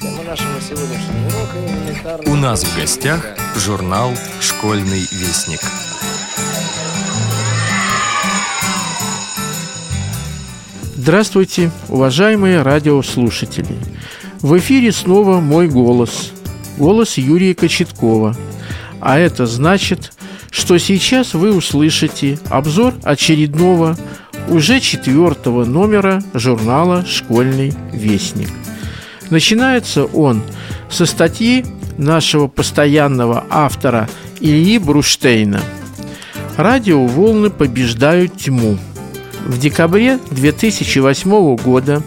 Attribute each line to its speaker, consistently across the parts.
Speaker 1: Тема нашего сегодняшнего урока элементарно...
Speaker 2: У нас в гостях журнал «Школьный вестник».
Speaker 3: Здравствуйте, уважаемые радиослушатели! В эфире снова мой голос, голос Юрия Кочеткова. А это значит, что сейчас вы услышите обзор очередного, уже четвертого номера журнала «Школьный вестник». Начинается он со статьи нашего постоянного автора Ильи Бруштейна «Радиоволны побеждают тьму». В декабре 2008 года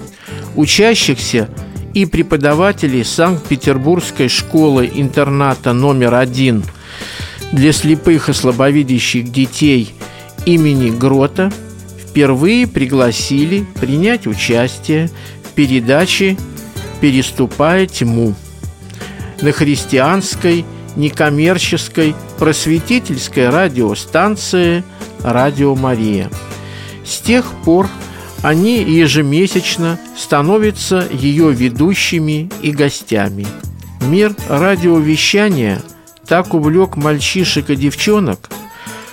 Speaker 3: учащихся и преподавателей Санкт-Петербургской школы-интерната номер один для слепых и слабовидящих детей имени Грота впервые пригласили принять участие в передаче «Переступая тьму» на христианской, некоммерческой, просветительской радиостанции «Радио Мария». С тех пор они ежемесячно становятся ее ведущими и гостями. Мир радиовещания так увлек мальчишек и девчонок,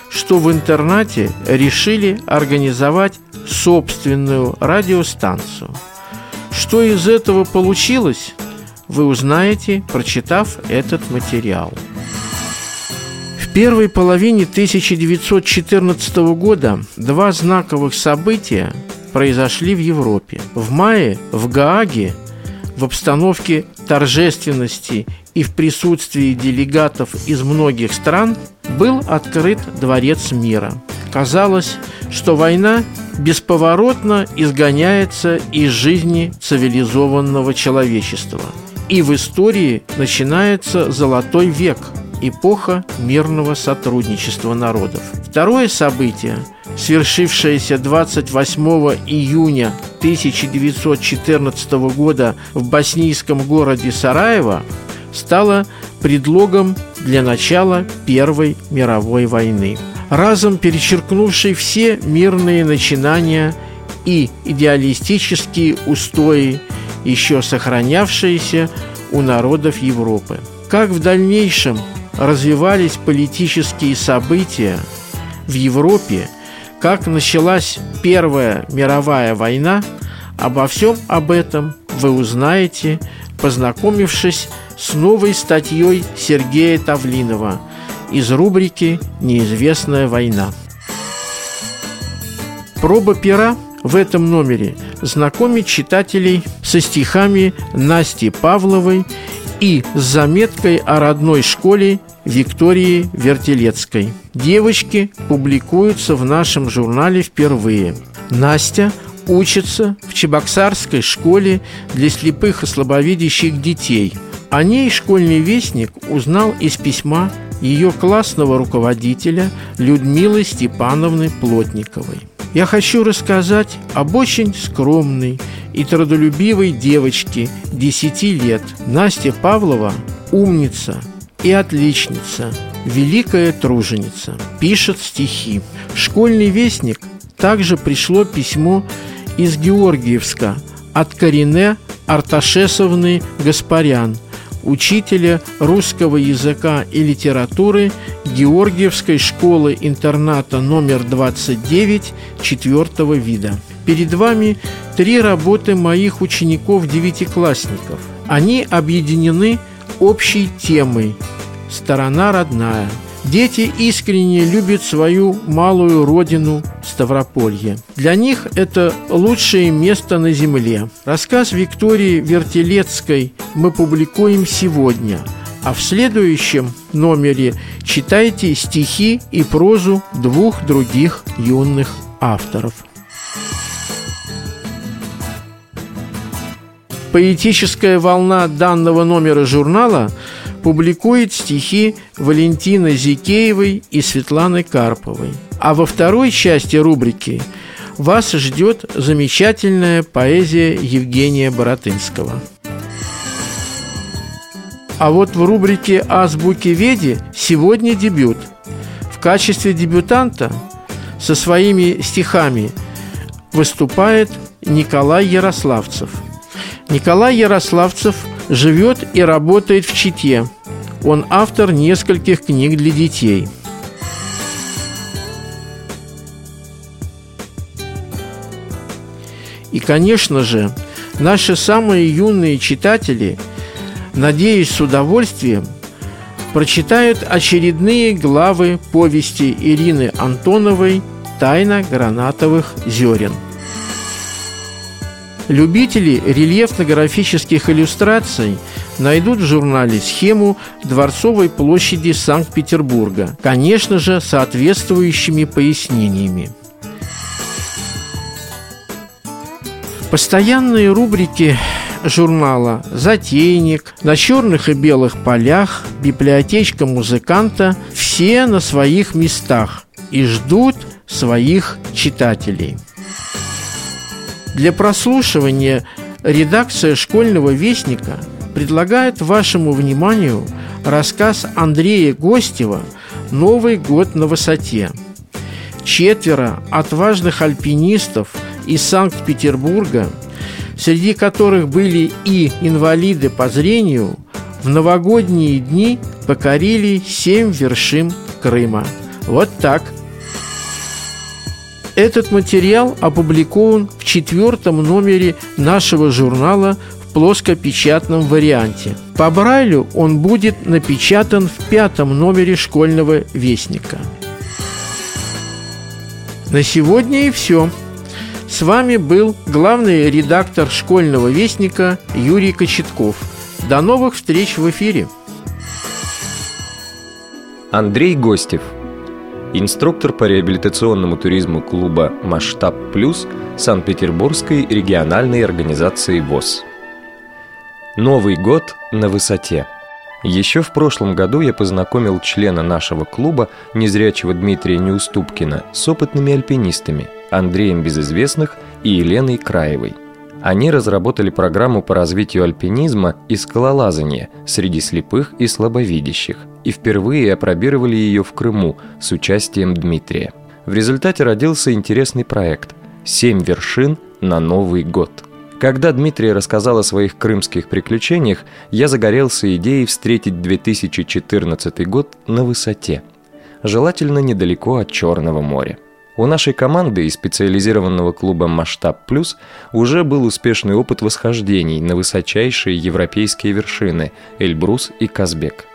Speaker 3: что в интернате решили организовать собственную радиостанцию. Что из этого получилось, вы узнаете, прочитав этот материал. В первой половине 1914 года два знаковых события произошли в Европе. В мае в Гааге в обстановке торжественности и в присутствии делегатов из многих стран был открыт Дворец мира. Казалось, что война бесповоротно изгоняется из жизни цивилизованного человечества. И в истории начинается золотой век – эпоха мирного сотрудничества народов. Второе событие, свершившееся 28 июня 1914 года в боснийском городе Сараево, стало предлогом для начала Первой мировой войны, разом перечеркнувшей все мирные начинания и идеалистические устои, еще сохранявшиеся у народов Европы. Как в дальнейшем развивались политические события в Европе, как началась Первая мировая война, обо всем об этом вы узнаете, познакомившись с новой статьей Сергея Тавлинова из рубрики «Неизвестная война». Проба пера в этом номере знакомит читателей со стихами Насти Павловой и с заметкой о родной школе Виктории Вертелецкой. Девочки публикуются в нашем журнале впервые. Настя учится в Чебоксарской школе для слепых и слабовидящих детей. О ней школьный вестник узнал из письма ее классного руководителя Людмилы Степановны Плотниковой. Я хочу рассказать об очень скромной и трудолюбивой девочке 10 лет. Настя Павлова – умница и отличница, великая труженица, пишет стихи. В школьный вестник также пришло письмо из Георгиевска от Карине Арташесовны Гаспарян – учителя русского языка и литературы Георгиевской школы-интерната номер 29 четвертого вида. Перед вами три работы моих учеников-девятиклассников. Они объединены общей темой «Сторона родная», Дети искренне любят свою малую родину Ставрополье. Для них это лучшее место на земле. Рассказ Виктории Вертелецкой мы публикуем сегодня, а в следующем номере читайте стихи и прозу двух других юных авторов. Поэтическая волна данного номера журнала – публикует стихи Валентины Зикеевой и Светланы Карповой. А во второй части рубрики вас ждет замечательная поэзия Евгения Боротынского. А вот в рубрике «Азбуки Веди» сегодня дебют. В качестве дебютанта со своими стихами выступает Николай Ярославцев. Николай Ярославцев – живет и работает в Чите. Он автор нескольких книг для детей. И, конечно же, наши самые юные читатели, надеюсь, с удовольствием прочитают очередные главы повести Ирины Антоновой «Тайна гранатовых зерен». Любители рельефно-графических иллюстраций найдут в журнале схему Дворцовой площади Санкт-Петербурга, конечно же, соответствующими пояснениями. Постоянные рубрики журнала «Затейник», «На черных и белых полях», «Библиотечка музыканта» все на своих местах и ждут своих читателей – для прослушивания редакция «Школьного вестника» предлагает вашему вниманию рассказ Андрея Гостева «Новый год на высоте». Четверо отважных альпинистов из Санкт-Петербурга, среди которых были и инвалиды по зрению, в новогодние дни покорили семь вершин Крыма. Вот так – этот материал опубликован в четвертом номере нашего журнала в плоскопечатном варианте. По Брайлю он будет напечатан в пятом номере школьного вестника. На сегодня и все. С вами был главный редактор школьного вестника Юрий Кочетков. До новых встреч в эфире.
Speaker 2: Андрей Гостев – инструктор по реабилитационному туризму клуба «Масштаб Плюс» Санкт-Петербургской региональной организации ВОЗ. Новый год на высоте. Еще в прошлом году я познакомил члена нашего клуба, незрячего Дмитрия Неуступкина, с опытными альпинистами Андреем Безызвестных и Еленой Краевой – они разработали программу по развитию альпинизма и скалолазания среди слепых и слабовидящих и впервые опробировали ее в Крыму с участием Дмитрия. В результате родился интересный проект «Семь вершин на Новый год». Когда Дмитрий рассказал о своих крымских приключениях, я загорелся идеей встретить 2014 год на высоте, желательно недалеко от Черного моря. У нашей команды из специализированного клуба «Масштаб Плюс» уже был успешный опыт восхождений на высочайшие европейские вершины Эльбрус и Казбек.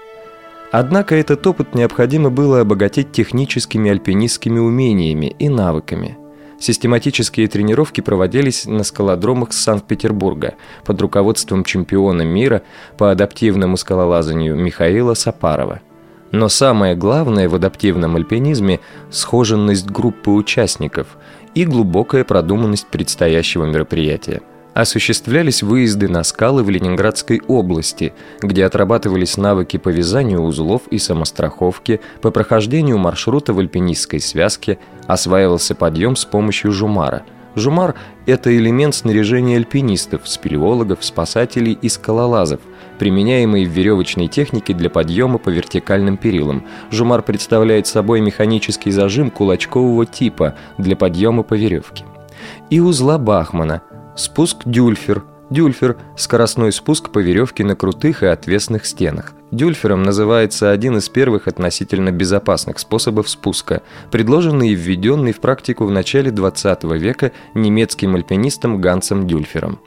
Speaker 2: Однако этот опыт необходимо было обогатить техническими альпинистскими умениями и навыками. Систематические тренировки проводились на скалодромах Санкт-Петербурга под руководством чемпиона мира по адаптивному скалолазанию Михаила Сапарова – но самое главное в адаптивном альпинизме – схоженность группы участников и глубокая продуманность предстоящего мероприятия. Осуществлялись выезды на скалы в Ленинградской области, где отрабатывались навыки по вязанию узлов и самостраховки, по прохождению маршрута в альпинистской связке, осваивался подъем с помощью жумара – Жумар – это элемент снаряжения альпинистов, спелеологов, спасателей и скалолазов, применяемый в веревочной технике для подъема по вертикальным перилам. Жумар представляет собой механический зажим кулачкового типа для подъема по веревке. И узла Бахмана – спуск дюльфер – Дюльфер – скоростной спуск по веревке на крутых и отвесных стенах. Дюльфером называется один из первых относительно безопасных способов спуска, предложенный и введенный в практику в начале 20 века немецким альпинистом Гансом Дюльфером.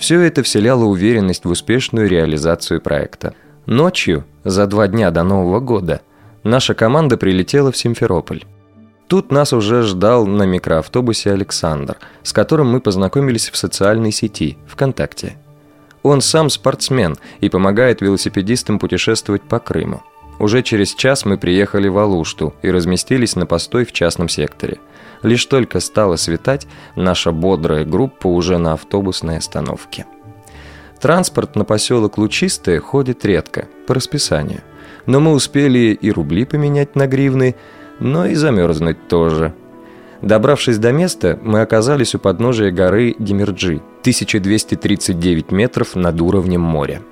Speaker 2: Все это вселяло уверенность в успешную реализацию проекта. Ночью, за два дня до Нового года, наша команда прилетела в Симферополь. Тут нас уже ждал на микроавтобусе Александр, с которым мы познакомились в социальной сети ВКонтакте. Он сам спортсмен и помогает велосипедистам путешествовать по Крыму. Уже через час мы приехали в Алушту и разместились на постой в частном секторе. Лишь только стало светать, наша бодрая группа уже на автобусной остановке. Транспорт на поселок Лучистое ходит редко, по расписанию. Но мы успели и рубли поменять на гривны, но и замерзнуть тоже. Добравшись до места, мы оказались у подножия горы Демирджи, 1239 метров над уровнем моря.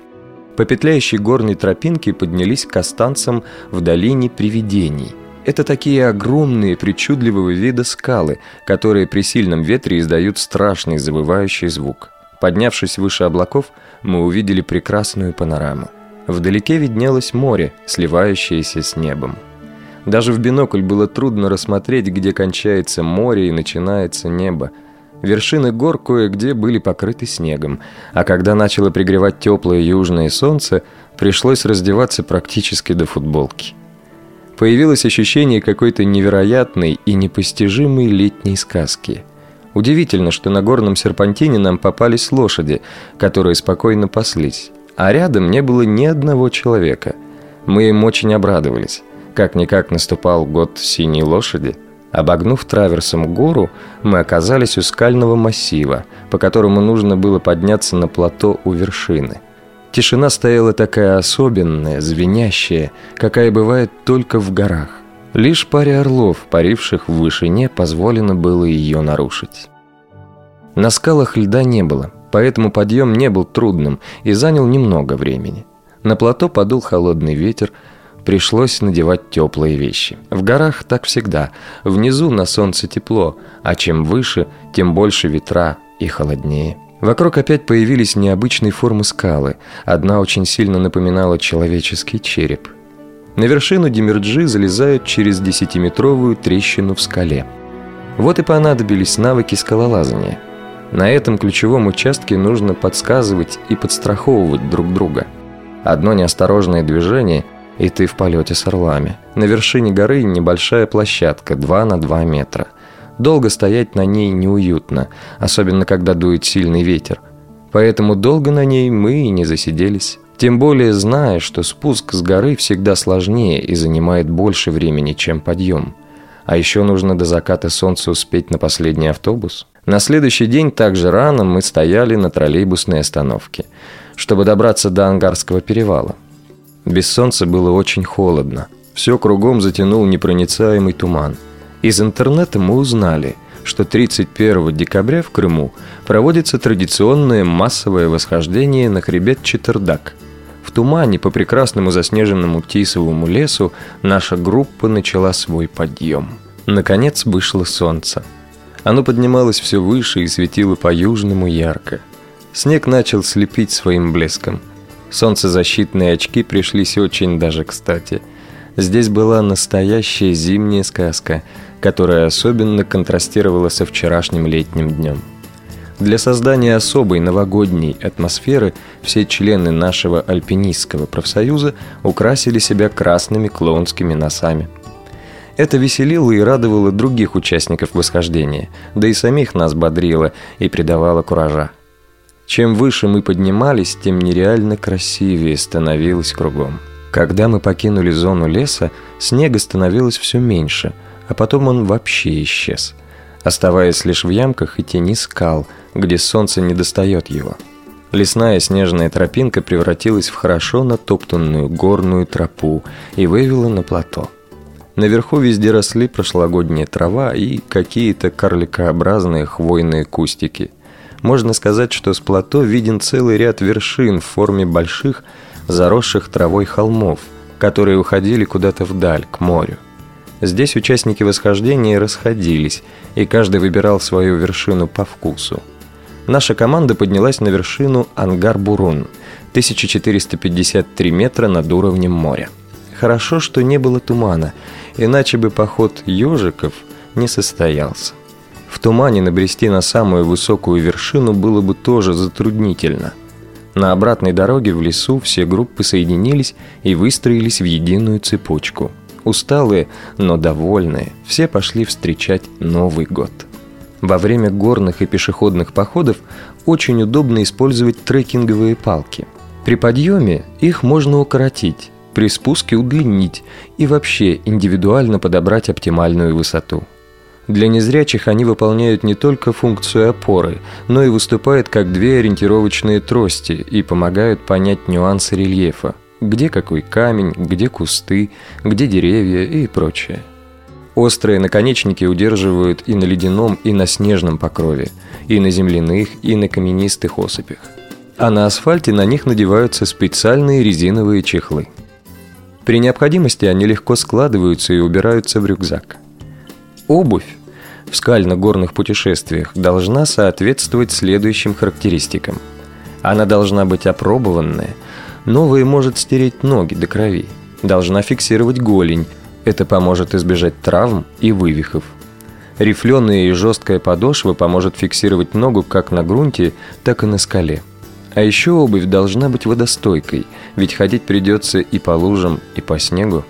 Speaker 2: По петляющей горной тропинке поднялись к останцам в долине привидений. Это такие огромные, причудливого вида скалы, которые при сильном ветре издают страшный завывающий звук. Поднявшись выше облаков, мы увидели прекрасную панораму. Вдалеке виднелось море, сливающееся с небом. Даже в бинокль было трудно рассмотреть, где кончается море и начинается небо. Вершины гор кое-где были покрыты снегом, а когда начало пригревать теплое южное солнце, пришлось раздеваться практически до футболки. Появилось ощущение какой-то невероятной и непостижимой летней сказки. Удивительно, что на горном серпантине нам попались лошади, которые спокойно паслись, а рядом не было ни одного человека. Мы им очень обрадовались. Как-никак наступал год синей лошади. Обогнув траверсом гору, мы оказались у скального массива, по которому нужно было подняться на плато у вершины. Тишина стояла такая особенная, звенящая, какая бывает только в горах. Лишь паре орлов, паривших в вышине, позволено было ее нарушить. На скалах льда не было, поэтому подъем не был трудным и занял немного времени. На плато подул холодный ветер, пришлось надевать теплые вещи. В горах так всегда. Внизу на солнце тепло, а чем выше, тем больше ветра и холоднее. Вокруг опять появились необычные формы скалы. Одна очень сильно напоминала человеческий череп. На вершину Демирджи залезают через десятиметровую трещину в скале. Вот и понадобились навыки скалолазания. На этом ключевом участке нужно подсказывать и подстраховывать друг друга. Одно неосторожное движение, и ты в полете с орлами. На вершине горы небольшая площадка 2 на 2 метра. Долго стоять на ней неуютно, особенно когда дует сильный ветер. Поэтому долго на ней мы и не засиделись. Тем более зная, что спуск с горы всегда сложнее и занимает больше времени, чем подъем. А еще нужно до заката солнца успеть на последний автобус. На следующий день также рано мы стояли на троллейбусной остановке, чтобы добраться до Ангарского перевала. Без солнца было очень холодно. Все кругом затянул непроницаемый туман – из интернета мы узнали, что 31 декабря в Крыму проводится традиционное массовое восхождение на хребет Четырдак. В тумане по прекрасному заснеженному Тисовому лесу наша группа начала свой подъем. Наконец вышло солнце. Оно поднималось все выше и светило по-южному ярко. Снег начал слепить своим блеском. Солнцезащитные очки пришлись очень даже кстати. Здесь была настоящая зимняя сказка – которая особенно контрастировала со вчерашним летним днем. Для создания особой новогодней атмосферы все члены нашего альпинистского профсоюза украсили себя красными клоунскими носами. Это веселило и радовало других участников восхождения, да и самих нас бодрило и придавало куража. Чем выше мы поднимались, тем нереально красивее становилось кругом. Когда мы покинули зону леса, снега становилось все меньше – а потом он вообще исчез, оставаясь лишь в ямках и тени скал, где солнце не достает его. Лесная снежная тропинка превратилась в хорошо натоптанную горную тропу и вывела на плато. Наверху везде росли прошлогодняя трава и какие-то карликообразные хвойные кустики. Можно сказать, что с плато виден целый ряд вершин в форме больших, заросших травой холмов, которые уходили куда-то вдаль, к морю. Здесь участники восхождения расходились, и каждый выбирал свою вершину по вкусу. Наша команда поднялась на вершину Ангар-Бурун, 1453 метра над уровнем моря. Хорошо, что не было тумана, иначе бы поход ежиков не состоялся. В тумане набрести на самую высокую вершину было бы тоже затруднительно. На обратной дороге в лесу все группы соединились и выстроились в единую цепочку – Усталые, но довольные, все пошли встречать Новый год. Во время горных и пешеходных походов очень удобно использовать трекинговые палки. При подъеме их можно укоротить, при спуске удлинить и вообще индивидуально подобрать оптимальную высоту. Для незрячих они выполняют не только функцию опоры, но и выступают как две ориентировочные трости и помогают понять нюансы рельефа – где какой камень, где кусты, где деревья и прочее. Острые наконечники удерживают и на ледяном, и на снежном покрове, и на земляных, и на каменистых осыпях. А на асфальте на них надеваются специальные резиновые чехлы. При необходимости они легко складываются и убираются в рюкзак. Обувь в скально-горных путешествиях должна соответствовать следующим характеристикам. Она должна быть опробованная, новая может стереть ноги до крови, должна фиксировать голень, это поможет избежать травм и вывихов. Рифленая и жесткая подошва поможет фиксировать ногу как на грунте, так и на скале. А еще обувь должна быть водостойкой, ведь ходить придется и по лужам, и по снегу.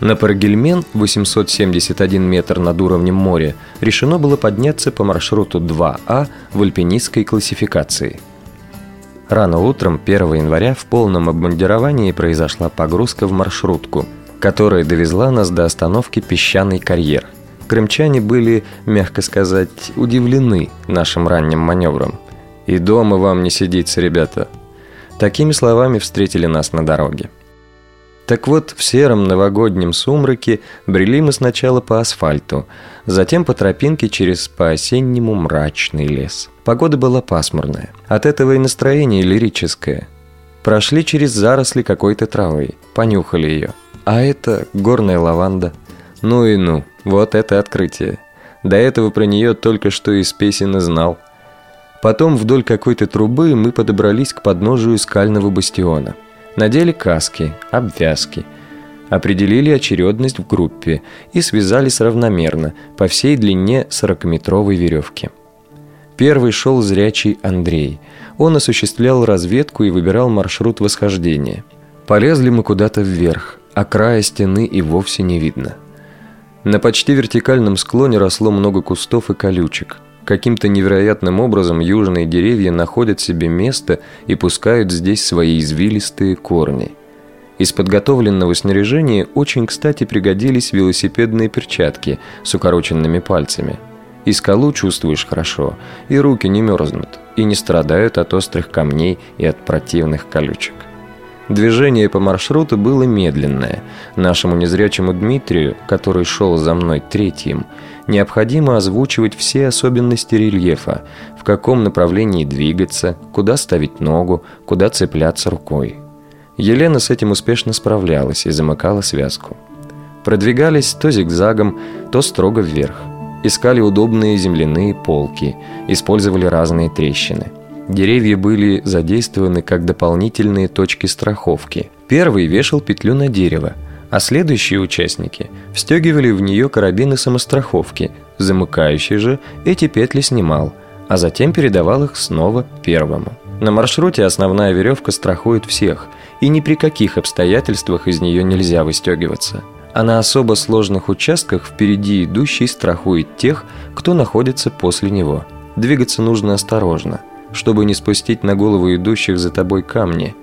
Speaker 2: На Парагельмен, 871 метр над уровнем моря, решено было подняться по маршруту 2А в альпинистской классификации. Рано утром 1 января в полном обмундировании произошла погрузка в маршрутку, которая довезла нас до остановки «Песчаный карьер». Крымчане были, мягко сказать, удивлены нашим ранним маневром. «И дома вам не сидится, ребята». Такими словами встретили нас на дороге. Так вот, в сером новогоднем сумраке брели мы сначала по асфальту, затем по тропинке через по-осеннему мрачный лес. Погода была пасмурная. От этого и настроение лирическое. Прошли через заросли какой-то травы, понюхали ее. А это горная лаванда. Ну и ну, вот это открытие. До этого про нее только что из песен и знал. Потом вдоль какой-то трубы мы подобрались к подножию скального бастиона – надели каски, обвязки, определили очередность в группе и связались равномерно по всей длине 40-метровой веревки. Первый шел зрячий Андрей. Он осуществлял разведку и выбирал маршрут восхождения. Полезли мы куда-то вверх, а края стены и вовсе не видно. На почти вертикальном склоне росло много кустов и колючек – Каким-то невероятным образом южные деревья находят себе место и пускают здесь свои извилистые корни. Из подготовленного снаряжения очень кстати пригодились велосипедные перчатки с укороченными пальцами. И скалу чувствуешь хорошо, и руки не мерзнут, и не страдают от острых камней и от противных колючек. Движение по маршруту было медленное. Нашему незрячему Дмитрию, который шел за мной третьим, необходимо озвучивать все особенности рельефа, в каком направлении двигаться, куда ставить ногу, куда цепляться рукой. Елена с этим успешно справлялась и замыкала связку. Продвигались то зигзагом, то строго вверх. Искали удобные земляные полки, использовали разные трещины – Деревья были задействованы как дополнительные точки страховки. Первый вешал петлю на дерево, а следующие участники встегивали в нее карабины самостраховки, замыкающий же эти петли снимал, а затем передавал их снова первому. На маршруте основная веревка страхует всех, и ни при каких обстоятельствах из нее нельзя выстегиваться. А на особо сложных участках впереди идущий страхует тех, кто находится после него. Двигаться нужно осторожно – чтобы не спустить на голову идущих за тобой камни.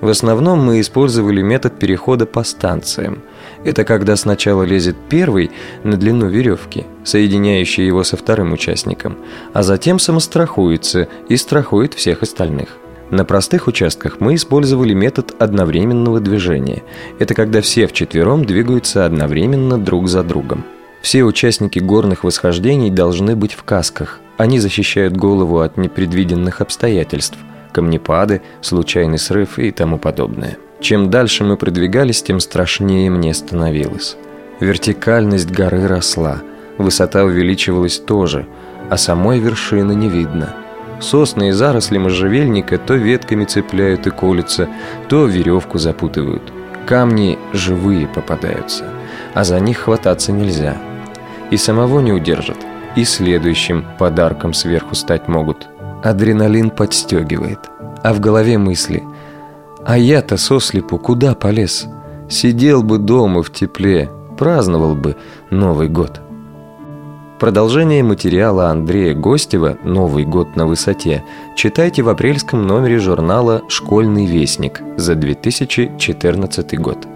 Speaker 2: В основном мы использовали метод перехода по станциям. Это когда сначала лезет первый на длину веревки, соединяющий его со вторым участником, а затем самострахуется и страхует всех остальных. На простых участках мы использовали метод одновременного движения. Это когда все вчетвером двигаются одновременно друг за другом. Все участники горных восхождений должны быть в касках – они защищают голову от непредвиденных обстоятельств, камнепады, случайный срыв и тому подобное. Чем дальше мы продвигались, тем страшнее мне становилось. Вертикальность горы росла, высота увеличивалась тоже, а самой вершины не видно. Сосны и заросли можжевельника то ветками цепляют и колются, то веревку запутывают. Камни живые попадаются, а за них хвататься нельзя. И самого не удержат и следующим подарком сверху стать могут. Адреналин подстегивает, а в голове мысли «А я-то сослепу куда полез? Сидел бы дома в тепле, праздновал бы Новый год». Продолжение материала Андрея Гостева «Новый год на высоте» читайте в апрельском номере журнала «Школьный вестник» за 2014 год.